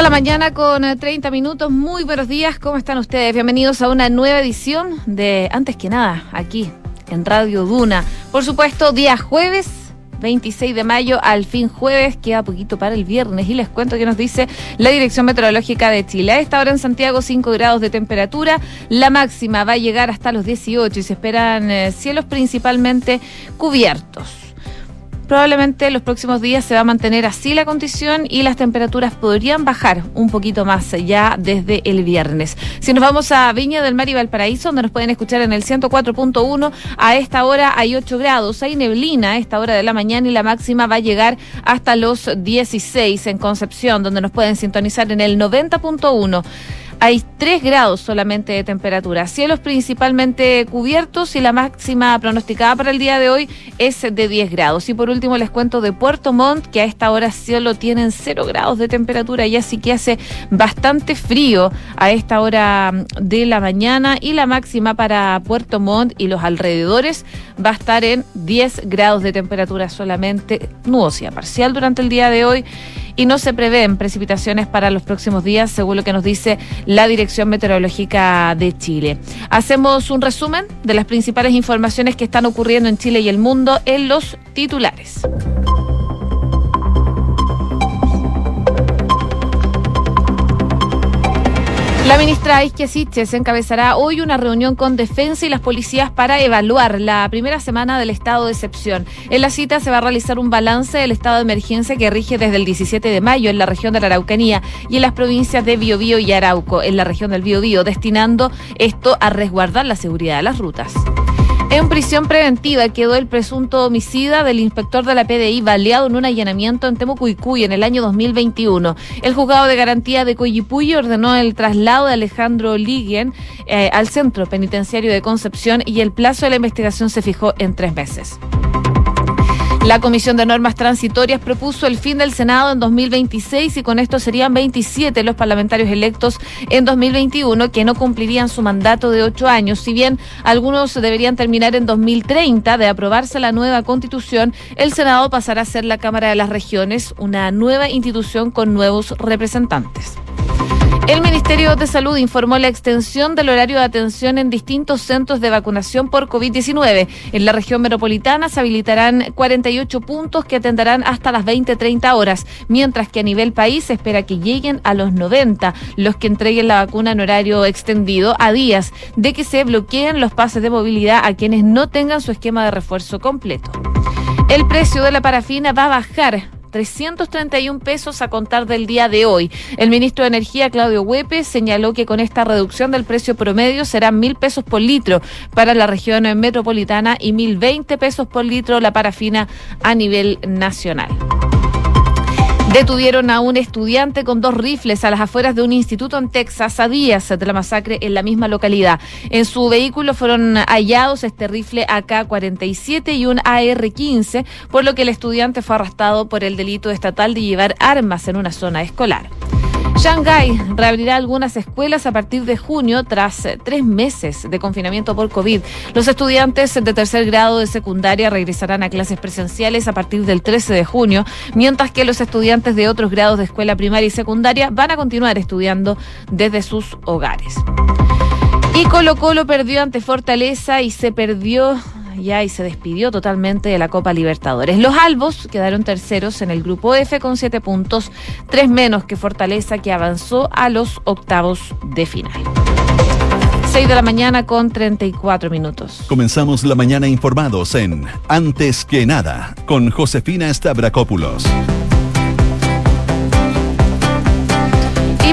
6 de la mañana con 30 eh, minutos. Muy buenos días, ¿cómo están ustedes? Bienvenidos a una nueva edición de Antes que nada, aquí en Radio Duna. Por supuesto, día jueves 26 de mayo, al fin jueves, queda poquito para el viernes y les cuento que nos dice la Dirección Meteorológica de Chile. A esta hora en Santiago 5 grados de temperatura, la máxima va a llegar hasta los 18 y se esperan eh, cielos principalmente cubiertos. Probablemente los próximos días se va a mantener así la condición y las temperaturas podrían bajar un poquito más ya desde el viernes. Si nos vamos a Viña del Mar y Valparaíso, donde nos pueden escuchar en el 104.1, a esta hora hay 8 grados, hay neblina a esta hora de la mañana y la máxima va a llegar hasta los 16 en Concepción, donde nos pueden sintonizar en el 90.1 hay 3 grados solamente de temperatura. Cielos principalmente cubiertos y la máxima pronosticada para el día de hoy es de 10 grados. Y por último les cuento de Puerto Montt, que a esta hora cielo tienen 0 grados de temperatura y así que hace bastante frío a esta hora de la mañana y la máxima para Puerto Montt y los alrededores va a estar en 10 grados de temperatura solamente, nubosidad parcial durante el día de hoy y no se prevén precipitaciones para los próximos días, según lo que nos dice la Dirección Meteorológica de Chile. Hacemos un resumen de las principales informaciones que están ocurriendo en Chile y el mundo en los titulares. La ministra Isque Siches encabezará hoy una reunión con Defensa y las policías para evaluar la primera semana del estado de excepción. En la cita se va a realizar un balance del estado de emergencia que rige desde el 17 de mayo en la región de la Araucanía y en las provincias de Biobío y Arauco, en la región del Biobío, destinando esto a resguardar la seguridad de las rutas. En prisión preventiva quedó el presunto homicida del inspector de la PDI baleado en un allanamiento en Temucuicuy en el año 2021. El juzgado de garantía de Coyipuy ordenó el traslado de Alejandro Liguen eh, al centro penitenciario de Concepción y el plazo de la investigación se fijó en tres meses. La Comisión de Normas Transitorias propuso el fin del Senado en 2026 y con esto serían 27 los parlamentarios electos en 2021 que no cumplirían su mandato de ocho años. Si bien algunos deberían terminar en 2030 de aprobarse la nueva constitución, el Senado pasará a ser la Cámara de las Regiones, una nueva institución con nuevos representantes. El Ministerio de Salud informó la extensión del horario de atención en distintos centros de vacunación por COVID-19. En la región metropolitana se habilitarán 48 puntos que atenderán hasta las 20-30 horas, mientras que a nivel país se espera que lleguen a los 90 los que entreguen la vacuna en horario extendido a días de que se bloqueen los pases de movilidad a quienes no tengan su esquema de refuerzo completo. El precio de la parafina va a bajar 331 pesos a contar del día de hoy. El ministro de Energía, Claudio Huepe, señaló que con esta reducción del precio promedio serán mil pesos por litro para la región metropolitana y mil veinte pesos por litro la parafina a nivel nacional. Detuvieron a un estudiante con dos rifles a las afueras de un instituto en Texas a días de la masacre en la misma localidad. En su vehículo fueron hallados este rifle AK-47 y un AR-15, por lo que el estudiante fue arrestado por el delito estatal de llevar armas en una zona escolar. Shanghái reabrirá algunas escuelas a partir de junio tras eh, tres meses de confinamiento por COVID. Los estudiantes de tercer grado de secundaria regresarán a clases presenciales a partir del 13 de junio, mientras que los estudiantes de otros grados de escuela primaria y secundaria van a continuar estudiando desde sus hogares. Y Colo Colo perdió ante Fortaleza y se perdió ya y se despidió totalmente de la Copa Libertadores. Los Albos quedaron terceros en el grupo F con siete puntos, tres menos que Fortaleza que avanzó a los octavos de final. 6 de la mañana con 34 minutos. Comenzamos la mañana informados en Antes que nada con Josefina Stavrakopoulos.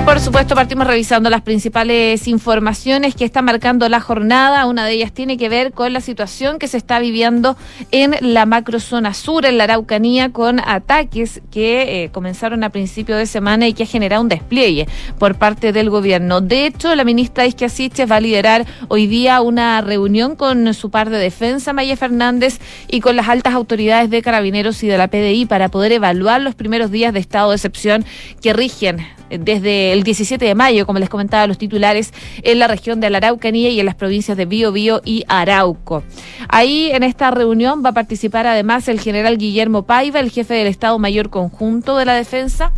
Por supuesto partimos revisando las principales informaciones que están marcando la jornada. Una de ellas tiene que ver con la situación que se está viviendo en la macrozona sur, en la Araucanía, con ataques que eh, comenzaron a principio de semana y que ha generado un despliegue por parte del gobierno. De hecho, la ministra Isquia va a liderar hoy día una reunión con su par de defensa, Maya Fernández, y con las altas autoridades de carabineros y de la PDI para poder evaluar los primeros días de estado de excepción que rigen desde el 17 de mayo, como les comentaba los titulares, en la región de la Araucanía y en las provincias de Biobío y Arauco. Ahí en esta reunión va a participar además el general Guillermo Paiva, el jefe del Estado Mayor Conjunto de la Defensa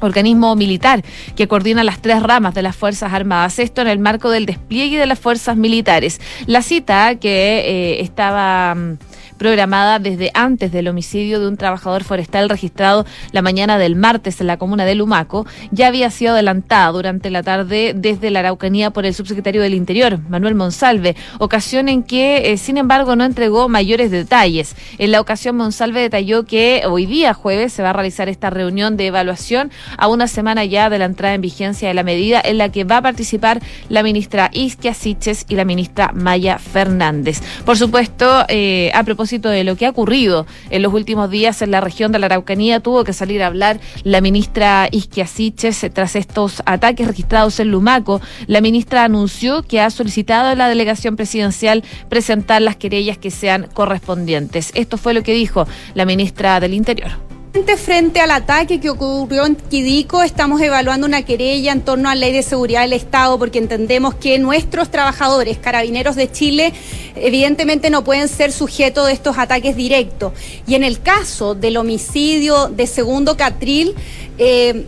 organismo militar que coordina las tres ramas de las Fuerzas Armadas. Esto en el marco del despliegue de las fuerzas militares. La cita que eh, estaba mm, programada desde antes del homicidio de un trabajador forestal registrado la mañana del martes en la comuna de Lumaco, ya había sido adelantada durante la tarde desde la Araucanía por el subsecretario del Interior, Manuel Monsalve, ocasión en que, eh, sin embargo, no entregó mayores detalles. En la ocasión, Monsalve detalló que hoy día jueves se va a realizar esta reunión de evaluación a una semana ya de la entrada en vigencia de la medida en la que va a participar la ministra Isquia Siches y la ministra Maya Fernández. Por supuesto, eh, a propósito de lo que ha ocurrido en los últimos días en la región de la Araucanía, tuvo que salir a hablar la ministra Isquiasiches tras estos ataques registrados en Lumaco. La ministra anunció que ha solicitado a la delegación presidencial presentar las querellas que sean correspondientes. Esto fue lo que dijo la ministra del Interior. Frente al ataque que ocurrió en Quidico, estamos evaluando una querella en torno a la ley de seguridad del Estado porque entendemos que nuestros trabajadores, carabineros de Chile, evidentemente no pueden ser sujetos de estos ataques directos. Y en el caso del homicidio de Segundo Catril, eh,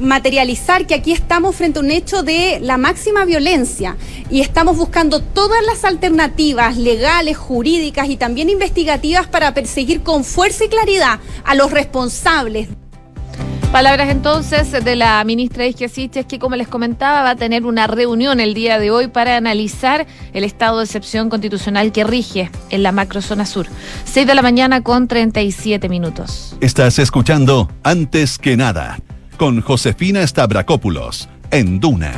materializar que aquí estamos frente a un hecho de la máxima violencia y estamos buscando todas las alternativas legales, jurídicas y también investigativas para perseguir con fuerza y claridad a los responsables. Palabras entonces de la ministra Isquiasiches, que como les comentaba va a tener una reunión el día de hoy para analizar el estado de excepción constitucional que rige en la macrozona sur. 6 de la mañana con 37 minutos. Estás escuchando Antes que nada con Josefina Stavrakopoulos en Duna.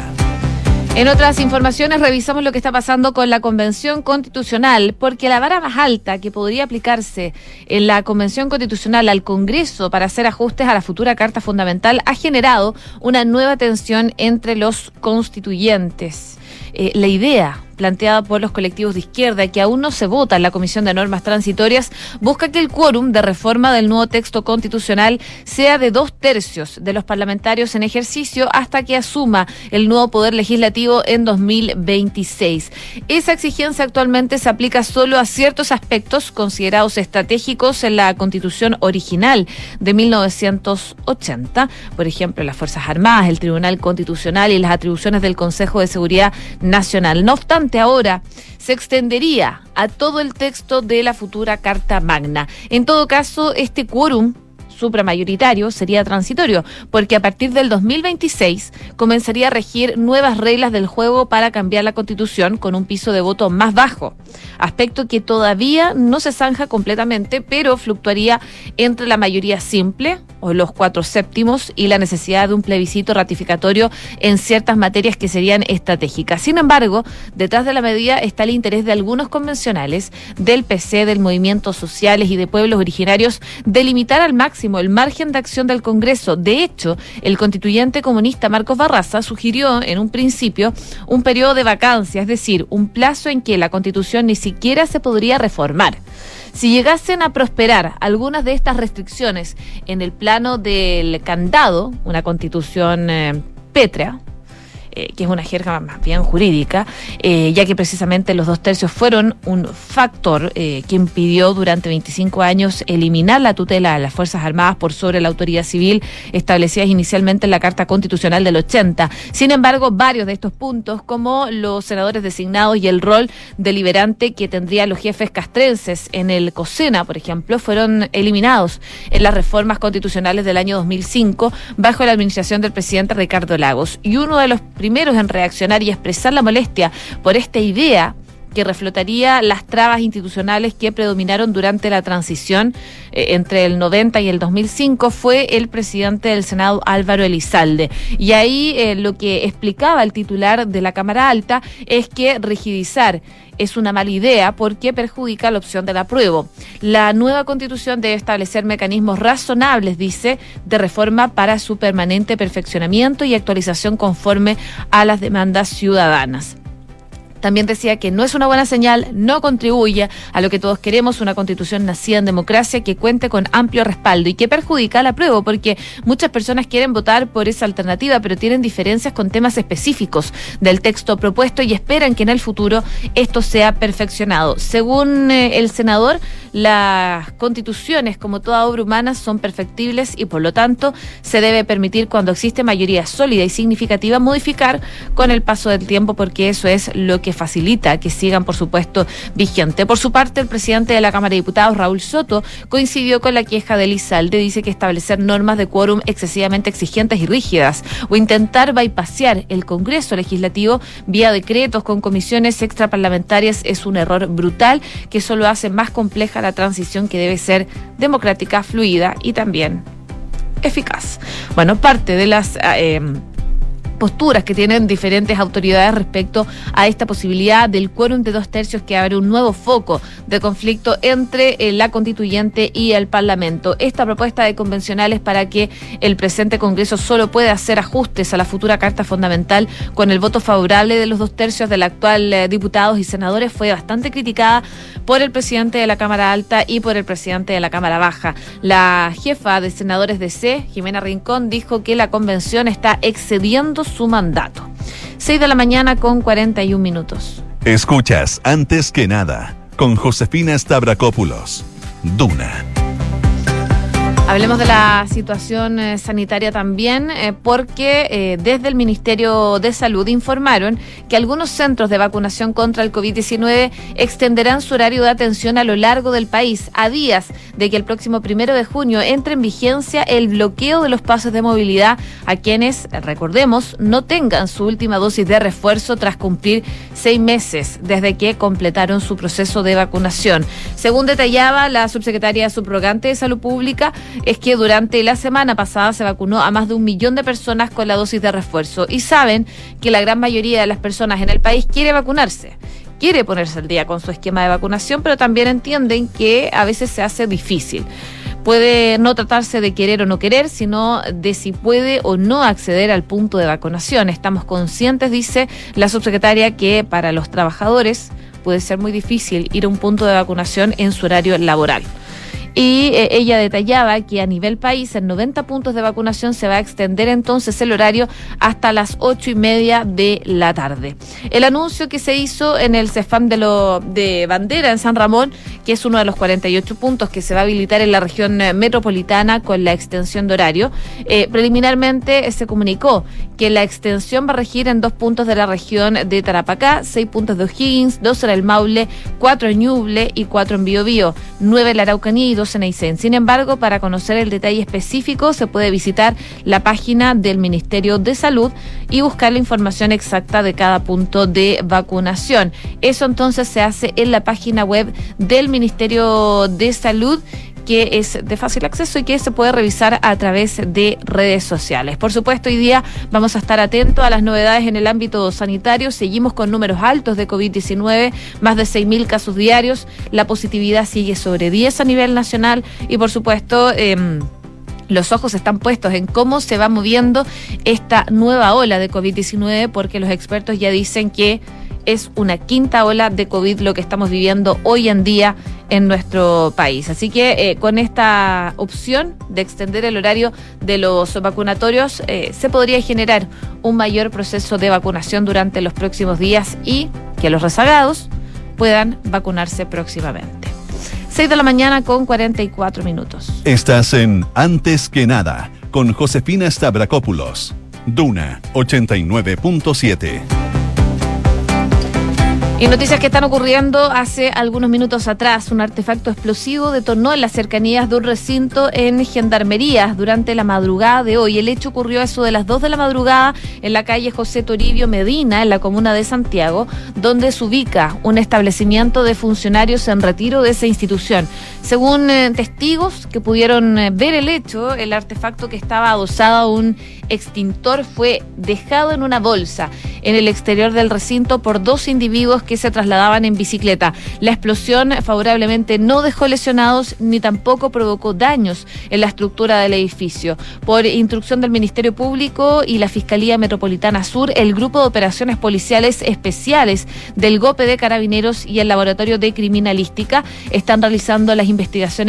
En otras informaciones revisamos lo que está pasando con la Convención Constitucional, porque la vara más alta que podría aplicarse en la Convención Constitucional al Congreso para hacer ajustes a la futura Carta Fundamental ha generado una nueva tensión entre los constituyentes. Eh, la idea planteada por los colectivos de izquierda, que aún no se vota en la Comisión de Normas Transitorias, busca que el quórum de reforma del nuevo texto constitucional sea de dos tercios de los parlamentarios en ejercicio hasta que asuma el nuevo poder legislativo en 2026. Esa exigencia actualmente se aplica solo a ciertos aspectos considerados estratégicos en la constitución original de 1980, por ejemplo, las Fuerzas Armadas, el Tribunal Constitucional y las atribuciones del Consejo de Seguridad Nacional. No obstante, ahora se extendería a todo el texto de la futura Carta Magna. En todo caso, este quórum supramayoritario sería transitorio, porque a partir del 2026 comenzaría a regir nuevas reglas del juego para cambiar la constitución con un piso de voto más bajo, aspecto que todavía no se zanja completamente, pero fluctuaría entre la mayoría simple o los cuatro séptimos y la necesidad de un plebiscito ratificatorio en ciertas materias que serían estratégicas. Sin embargo, detrás de la medida está el interés de algunos convencionales, del PC, del movimiento sociales y de pueblos originarios de limitar al máximo el margen de acción del Congreso. De hecho, el constituyente comunista Marcos Barraza sugirió en un principio un periodo de vacancia, es decir, un plazo en que la Constitución ni siquiera se podría reformar. Si llegasen a prosperar algunas de estas restricciones en el plano del candado, una constitución eh, pétrea, eh, que es una jerga más bien jurídica, eh, ya que precisamente los dos tercios fueron un factor eh, que impidió durante 25 años eliminar la tutela de las Fuerzas Armadas por sobre la autoridad civil establecidas inicialmente en la Carta Constitucional del 80. Sin embargo, varios de estos puntos, como los senadores designados y el rol deliberante que tendrían los jefes castrenses en el COSENA, por ejemplo, fueron eliminados en las reformas constitucionales del año 2005 bajo la administración del presidente Ricardo Lagos. Y uno de los primeros en reaccionar y expresar la molestia por esta idea que reflotaría las trabas institucionales que predominaron durante la transición eh, entre el 90 y el 2005 fue el presidente del Senado Álvaro Elizalde. Y ahí eh, lo que explicaba el titular de la Cámara Alta es que rigidizar es una mala idea porque perjudica la opción del apruebo. La nueva constitución debe establecer mecanismos razonables, dice, de reforma para su permanente perfeccionamiento y actualización conforme a las demandas ciudadanas. También decía que no es una buena señal, no contribuye a lo que todos queremos, una constitución nacida en democracia que cuente con amplio respaldo y que perjudica la prueba, porque muchas personas quieren votar por esa alternativa, pero tienen diferencias con temas específicos del texto propuesto y esperan que en el futuro esto sea perfeccionado. Según eh, el senador, las constituciones, como toda obra humana, son perfectibles y por lo tanto se debe permitir cuando existe mayoría sólida y significativa modificar con el paso del tiempo porque eso es lo que facilita que sigan, por supuesto, vigente. Por su parte, el presidente de la Cámara de Diputados, Raúl Soto, coincidió con la queja de Lizalde, dice que establecer normas de quórum excesivamente exigentes y rígidas o intentar bypasear el Congreso Legislativo vía decretos con comisiones extraparlamentarias es un error brutal que solo hace más compleja la transición que debe ser democrática, fluida y también eficaz. Bueno, parte de las... Eh, posturas que tienen diferentes autoridades respecto a esta posibilidad del quórum de dos tercios que abre un nuevo foco de conflicto entre eh, la constituyente y el Parlamento. Esta propuesta de convencionales para que el presente Congreso solo pueda hacer ajustes a la futura Carta Fundamental con el voto favorable de los dos tercios del actual eh, diputados y senadores fue bastante criticada por el presidente de la Cámara Alta y por el presidente de la Cámara Baja. La jefa de senadores de C, Jimena Rincón, dijo que la convención está excediendo su mandato. 6 de la mañana con 41 minutos. Escuchas antes que nada con Josefina Stavrakopoulos. Duna. Hablemos de la situación eh, sanitaria también, eh, porque eh, desde el Ministerio de Salud informaron que algunos centros de vacunación contra el COVID-19 extenderán su horario de atención a lo largo del país, a días de que el próximo primero de junio entre en vigencia el bloqueo de los pasos de movilidad a quienes, recordemos, no tengan su última dosis de refuerzo tras cumplir seis meses desde que completaron su proceso de vacunación. Según detallaba la subsecretaria subrogante de Salud Pública, es que durante la semana pasada se vacunó a más de un millón de personas con la dosis de refuerzo y saben que la gran mayoría de las personas en el país quiere vacunarse quiere ponerse al día con su esquema de vacunación, pero también entienden que a veces se hace difícil. Puede no tratarse de querer o no querer, sino de si puede o no acceder al punto de vacunación. Estamos conscientes, dice la subsecretaria, que para los trabajadores puede ser muy difícil ir a un punto de vacunación en su horario laboral. Y eh, ella detallaba que a nivel país, en 90 puntos de vacunación se va a extender entonces el horario hasta las ocho y media de la tarde. El anuncio que se hizo en el CEFAM de, lo, de Bandera en San Ramón, que es uno de los 48 puntos que se va a habilitar en la región eh, metropolitana con la extensión de horario, eh, preliminarmente se comunicó que la extensión va a regir en dos puntos de la región de Tarapacá, seis puntos de O'Higgins, dos en el Maule, cuatro en Ñuble y cuatro en Biobío, nueve en la Araucanía sin embargo, para conocer el detalle específico se puede visitar la página del Ministerio de Salud y buscar la información exacta de cada punto de vacunación. Eso entonces se hace en la página web del Ministerio de Salud que es de fácil acceso y que se puede revisar a través de redes sociales. Por supuesto, hoy día vamos a estar atentos a las novedades en el ámbito sanitario. Seguimos con números altos de COVID-19, más de 6.000 casos diarios. La positividad sigue sobre 10 a nivel nacional y, por supuesto, eh, los ojos están puestos en cómo se va moviendo esta nueva ola de COVID-19 porque los expertos ya dicen que es una quinta ola de COVID lo que estamos viviendo hoy en día en nuestro país. Así que eh, con esta opción de extender el horario de los vacunatorios eh, se podría generar un mayor proceso de vacunación durante los próximos días y que los rezagados puedan vacunarse próximamente. 6 de la mañana con 44 minutos. Estás en Antes que nada con Josefina Stavrakopoulos. Duna 89.7. Y noticias que están ocurriendo hace algunos minutos atrás. Un artefacto explosivo detonó en las cercanías de un recinto en Gendarmería durante la madrugada de hoy. El hecho ocurrió a eso de las 2 de la madrugada en la calle José Toribio Medina, en la comuna de Santiago, donde se ubica un establecimiento de funcionarios en retiro de esa institución. Según eh, testigos que pudieron eh, ver el hecho, el artefacto que estaba adosado a un extintor fue dejado en una bolsa en el exterior del recinto por dos individuos que se trasladaban en bicicleta. La explosión favorablemente no dejó lesionados ni tampoco provocó daños en la estructura del edificio. Por instrucción del Ministerio Público y la Fiscalía Metropolitana Sur, el Grupo de Operaciones Policiales Especiales del GOPE de Carabineros y el Laboratorio de Criminalística están realizando las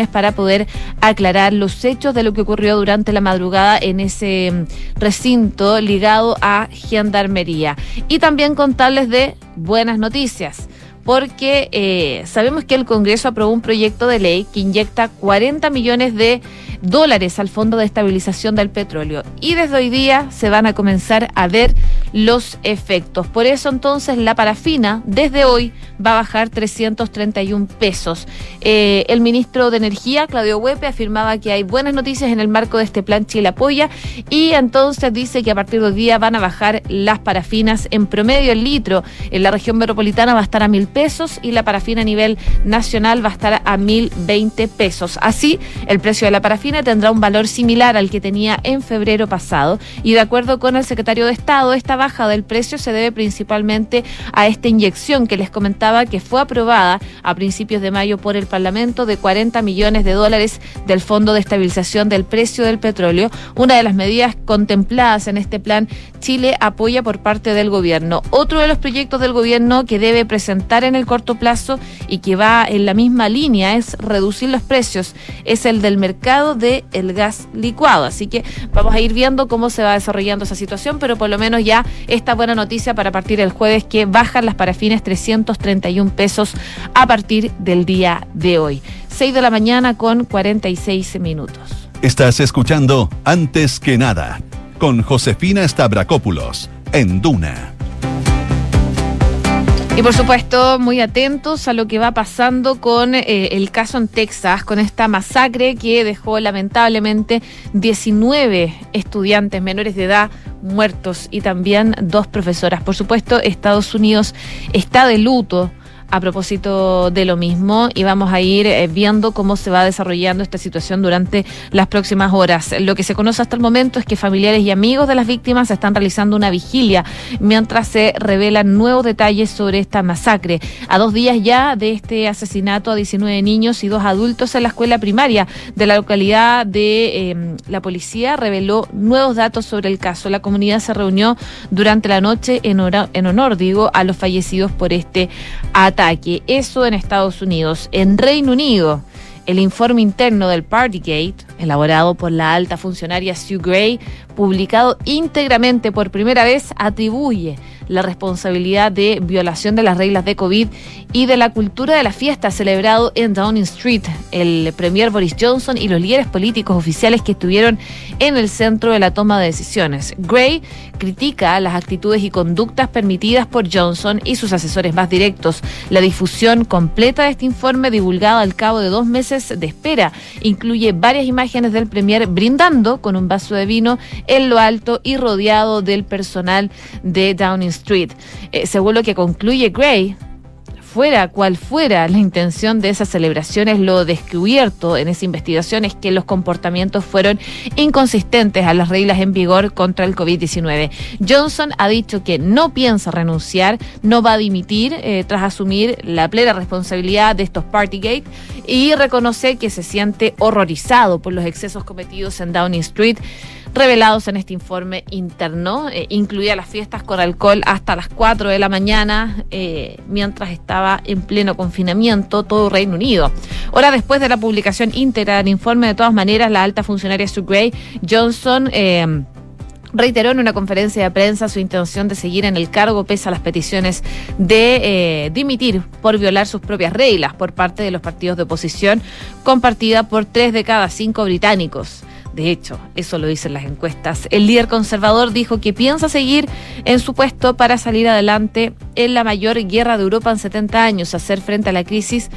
para poder aclarar los hechos de lo que ocurrió durante la madrugada en ese mm, recinto ligado a Gendarmería. Y también contarles de buenas noticias porque eh, sabemos que el Congreso aprobó un proyecto de ley que inyecta 40 millones de dólares al Fondo de Estabilización del Petróleo. Y desde hoy día se van a comenzar a ver los efectos. Por eso entonces la parafina desde hoy va a bajar 331 pesos. Eh, el ministro de Energía, Claudio Huepe, afirmaba que hay buenas noticias en el marco de este plan Chile Apoya y entonces dice que a partir de hoy día van a bajar las parafinas en promedio el litro. En la región metropolitana va a estar a mil pesos y la parafina a nivel nacional va a estar a mil veinte pesos. Así, el precio de la parafina tendrá un valor similar al que tenía en febrero pasado y de acuerdo con el secretario de Estado, esta baja del precio se debe principalmente a esta inyección que les comentaba que fue aprobada a principios de mayo por el Parlamento de 40 millones de dólares del Fondo de Estabilización del Precio del Petróleo, una de las medidas contempladas en este plan Chile apoya por parte del gobierno. Otro de los proyectos del gobierno que debe presentar en el corto plazo y que va en la misma línea es reducir los precios, es el del mercado del el gas licuado. Así que vamos a ir viendo cómo se va desarrollando esa situación, pero por lo menos ya esta buena noticia para partir el jueves que bajan las parafines 331 pesos a partir del día de hoy. 6 de la mañana con 46 minutos. Estás escuchando Antes que nada con Josefina Stavrakopoulos en Duna. Y por supuesto, muy atentos a lo que va pasando con eh, el caso en Texas, con esta masacre que dejó lamentablemente 19 estudiantes menores de edad muertos y también dos profesoras. Por supuesto, Estados Unidos está de luto a propósito de lo mismo y vamos a ir eh, viendo cómo se va desarrollando esta situación durante las próximas horas. Lo que se conoce hasta el momento es que familiares y amigos de las víctimas están realizando una vigilia mientras se revelan nuevos detalles sobre esta masacre. A dos días ya de este asesinato a 19 niños y dos adultos en la escuela primaria de la localidad de em, la policía reveló nuevos datos sobre el caso. La comunidad se reunió durante la noche en, en honor, digo, a los fallecidos por este ataque Eso en Estados Unidos. En Reino Unido, el informe interno del Partygate, elaborado por la alta funcionaria Sue Gray, publicado íntegramente por primera vez, atribuye la responsabilidad de violación de las reglas de COVID y de la cultura de la fiesta celebrado en Downing Street. El premier Boris Johnson y los líderes políticos oficiales que estuvieron en el centro de la toma de decisiones. Gray critica las actitudes y conductas permitidas por Johnson y sus asesores más directos. La difusión completa de este informe, divulgado al cabo de dos meses de espera, incluye varias imágenes del premier brindando con un vaso de vino en lo alto y rodeado del personal de Downing Street. Eh, según lo que concluye Gray, fuera cual fuera la intención de esas celebraciones, lo descubierto en esa investigación es que los comportamientos fueron inconsistentes a las reglas en vigor contra el COVID-19. Johnson ha dicho que no piensa renunciar, no va a dimitir eh, tras asumir la plena responsabilidad de estos Partygate y reconoce que se siente horrorizado por los excesos cometidos en Downing Street revelados en este informe interno. Eh, incluía las fiestas con alcohol hasta las 4 de la mañana, eh, mientras estaba en pleno confinamiento todo Reino Unido. Hora después de la publicación íntegra del informe, de todas maneras, la alta funcionaria Sue Gray Johnson. Eh, reiteró en una conferencia de prensa su intención de seguir en el cargo pese a las peticiones de dimitir por violar sus propias reglas por parte de los partidos de oposición, compartida por tres de cada cinco británicos De hecho, eso lo dicen las encuestas. El líder conservador dijo que piensa seguir en su puesto para salir adelante en la mayor guerra de Europa en 70 años, hacer frente a la crisis,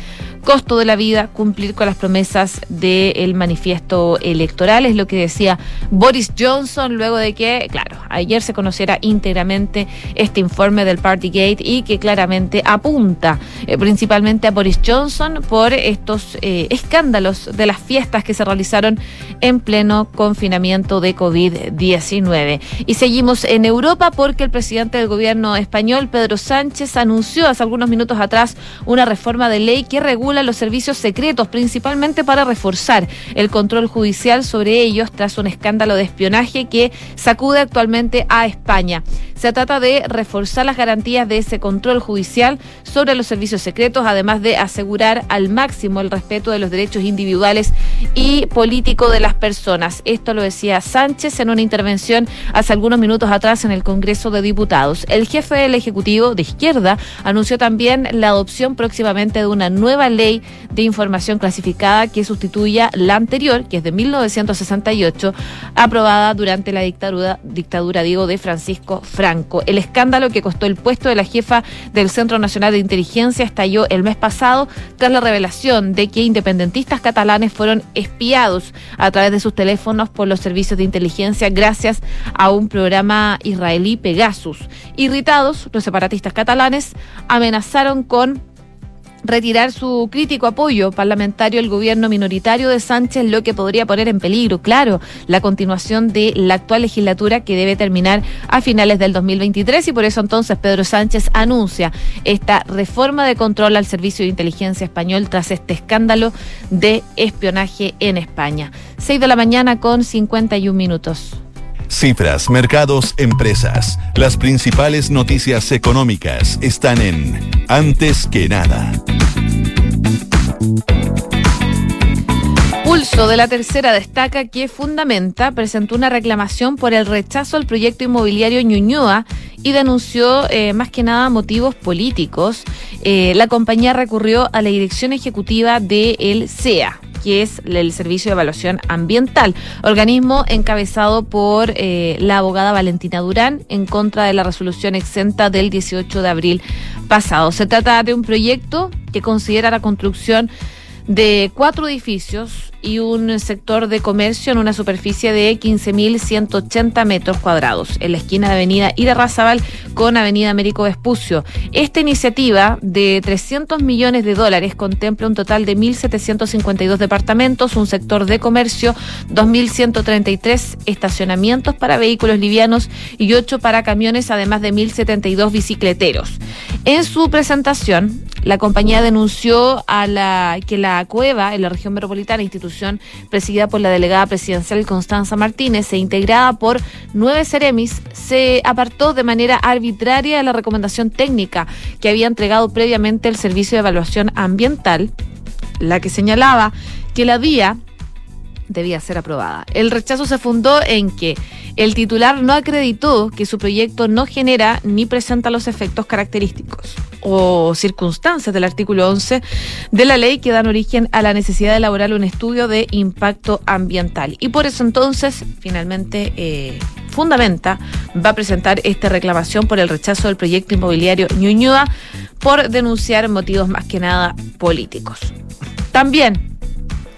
costo de la vida, cumplir con las promesas del manifiesto electoral, es lo que decía Boris Johnson luego de que, claro, ayer se conociera íntegramente este informe del Partygate y que claramente apunta eh, principalmente a Boris Johnson por estos eh, escándalos de las fiestas que se realizaron en pleno confinamiento de COVID-19. Y seguimos en Europa porque el presidente del gobierno español, Pedro Sánchez, anunció hace algunos minutos atrás una reforma de ley que regula los servicios secretos, principalmente para reforzar el control judicial sobre ellos tras un escándalo de espionaje que sacude actualmente a España. Se trata de reforzar las garantías de ese control judicial sobre los servicios secretos, además de asegurar al máximo el respeto de los derechos individuales y políticos de las personas. Esto lo decía Sánchez en una intervención hace algunos minutos atrás en el Congreso de Diputados. El jefe del Ejecutivo de izquierda anunció también la adopción próximamente de una nueva ley de información clasificada que sustituya la anterior, que es de 1968, aprobada durante la dictadura, dictadura digo, de Francisco Franco. El escándalo que costó el puesto de la jefa del Centro Nacional de Inteligencia estalló el mes pasado tras la revelación de que independentistas catalanes fueron espiados a través de sus teléfonos por los servicios de inteligencia gracias a un programa israelí Pegasus. Irritados, los separatistas catalanes amenazaron con retirar su crítico apoyo parlamentario al gobierno minoritario de Sánchez, lo que podría poner en peligro, claro, la continuación de la actual legislatura que debe terminar a finales del 2023 y por eso entonces Pedro Sánchez anuncia esta reforma de control al Servicio de Inteligencia Español tras este escándalo de espionaje en España. 6 de la mañana con 51 minutos. Cifras, mercados, empresas. Las principales noticias económicas están en Antes que nada. Pulso de la tercera destaca que Fundamenta presentó una reclamación por el rechazo al proyecto inmobiliario Ñuñoa y denunció eh, más que nada motivos políticos. Eh, la compañía recurrió a la dirección ejecutiva del el CEA que es el Servicio de Evaluación Ambiental, organismo encabezado por eh, la abogada Valentina Durán en contra de la resolución exenta del 18 de abril pasado. Se trata de un proyecto que considera la construcción de cuatro edificios y un sector de comercio en una superficie de 15.180 metros cuadrados, en la esquina de Avenida Razabal con Avenida Américo Vespucio. Esta iniciativa de 300 millones de dólares contempla un total de 1.752 departamentos, un sector de comercio, 2.133 estacionamientos para vehículos livianos y 8 para camiones, además de 1.072 bicicleteros. En su presentación, la compañía denunció a la que la cueva en la región metropolitana, institución presidida por la delegada presidencial Constanza Martínez e integrada por nueve seremis, se apartó de manera arbitraria de la recomendación técnica que había entregado previamente el Servicio de Evaluación Ambiental, la que señalaba que la vía debía ser aprobada. El rechazo se fundó en que el titular no acreditó que su proyecto no genera ni presenta los efectos característicos o circunstancias del artículo 11 de la ley que dan origen a la necesidad de elaborar un estudio de impacto ambiental. Y por eso entonces, finalmente, eh, Fundamenta va a presentar esta reclamación por el rechazo del proyecto inmobiliario Ñuñoa por denunciar motivos más que nada políticos. También,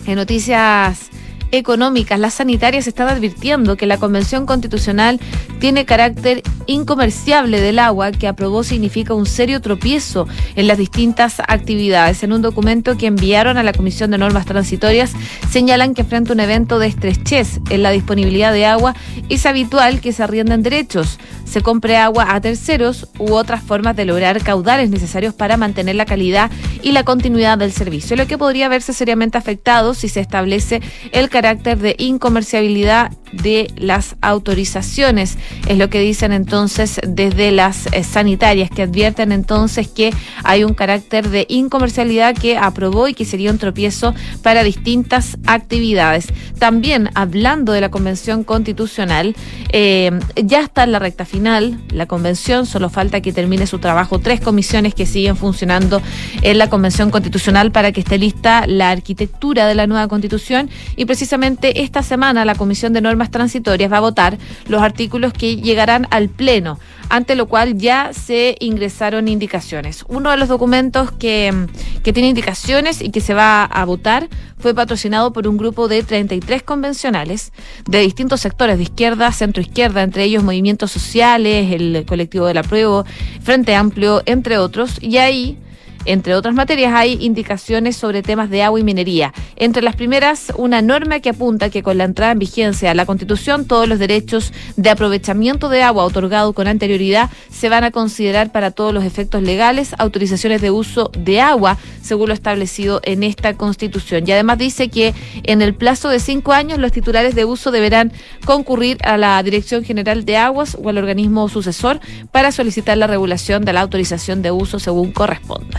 en noticias económicas, las sanitarias están advirtiendo que la Convención Constitucional tiene carácter incomerciable del agua que aprobó significa un serio tropiezo en las distintas actividades. En un documento que enviaron a la Comisión de Normas Transitorias señalan que frente a un evento de estrechez en la disponibilidad de agua es habitual que se arrienden derechos, se compre agua a terceros u otras formas de lograr caudales necesarios para mantener la calidad y la continuidad del servicio, lo que podría verse seriamente afectado si se establece el carácter de incomerciabilidad de las autorizaciones. Es lo que dicen entonces desde las eh, sanitarias, que advierten entonces que hay un carácter de incomercialidad que aprobó y que sería un tropiezo para distintas actividades. También hablando de la Convención Constitucional, eh, ya está en la recta final la convención, solo falta que termine su trabajo tres comisiones que siguen funcionando en la Convención Constitucional para que esté lista la arquitectura de la nueva constitución y precisamente esta semana la Comisión de Normas Transitorias va a votar los artículos que llegarán al Pleno, ante lo cual ya se ingresaron indicaciones. Uno de los documentos que, que tiene indicaciones y que se va a votar fue patrocinado por un grupo de 33 convencionales de distintos sectores de izquierda, centro izquierda, entre ellos movimientos sociales, el colectivo del apruebo, Frente Amplio, entre otros, y ahí entre otras materias, hay indicaciones sobre temas de agua y minería. Entre las primeras, una norma que apunta que con la entrada en vigencia a la Constitución, todos los derechos de aprovechamiento de agua otorgados con anterioridad se van a considerar para todos los efectos legales autorizaciones de uso de agua, según lo establecido en esta Constitución. Y además dice que en el plazo de cinco años los titulares de uso deberán concurrir a la Dirección General de Aguas o al organismo sucesor para solicitar la regulación de la autorización de uso según corresponda.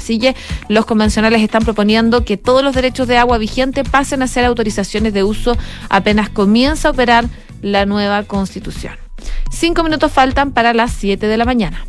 Los convencionales están proponiendo que todos los derechos de agua vigentes pasen a ser autorizaciones de uso apenas comienza a operar la nueva constitución. Cinco minutos faltan para las siete de la mañana.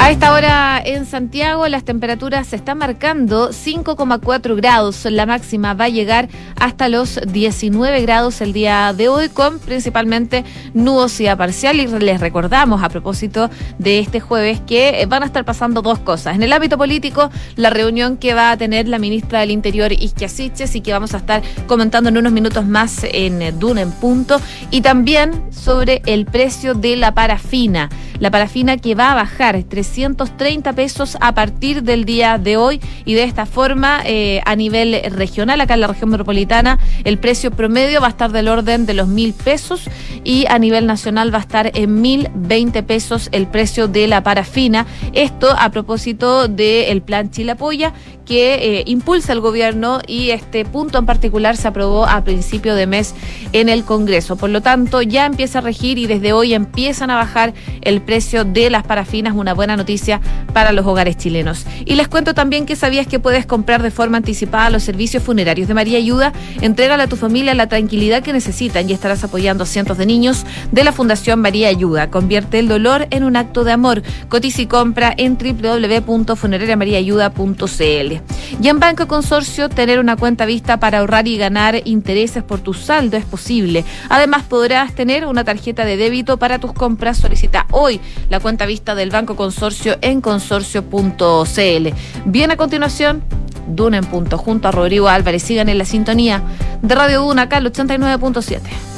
A esta hora en Santiago las temperaturas se están marcando 5,4 grados. La máxima va a llegar hasta los 19 grados el día de hoy con principalmente nubosidad parcial. Y les recordamos a propósito de este jueves que van a estar pasando dos cosas. En el ámbito político, la reunión que va a tener la ministra del Interior, Isquia Siches, y que vamos a estar comentando en unos minutos más en Duna en Punto. Y también sobre el precio de la parafina. La parafina que va a bajar 300 230 a partir del día de hoy y de esta forma eh, a nivel regional, acá en la región metropolitana, el precio promedio va a estar del orden de los mil pesos y a nivel nacional va a estar en mil veinte pesos el precio de la parafina. Esto a propósito del plan Chile Apoya que eh, impulsa el gobierno y este punto en particular se aprobó a principio de mes en el Congreso. Por lo tanto, ya empieza a regir y desde hoy empiezan a bajar el precio de las parafinas, una buena noticia para los hogares chilenos. Y les cuento también que sabías que puedes comprar de forma anticipada los servicios funerarios de María Ayuda. Entrégale a tu familia la tranquilidad que necesitan y estarás apoyando a cientos de niños de la Fundación María Ayuda. Convierte el dolor en un acto de amor. Cotiza y compra en www.funerariamariaayuda.cl. Y en Banco Consorcio, tener una cuenta vista para ahorrar y ganar intereses por tu saldo es posible. Además, podrás tener una tarjeta de débito para tus compras. Solicita hoy la cuenta vista del Banco Consorcio en consorcio.cl. Bien, a continuación, Duna en punto, junto a Rodrigo Álvarez. Sigan en la sintonía de Radio Duna, acá al 89.7.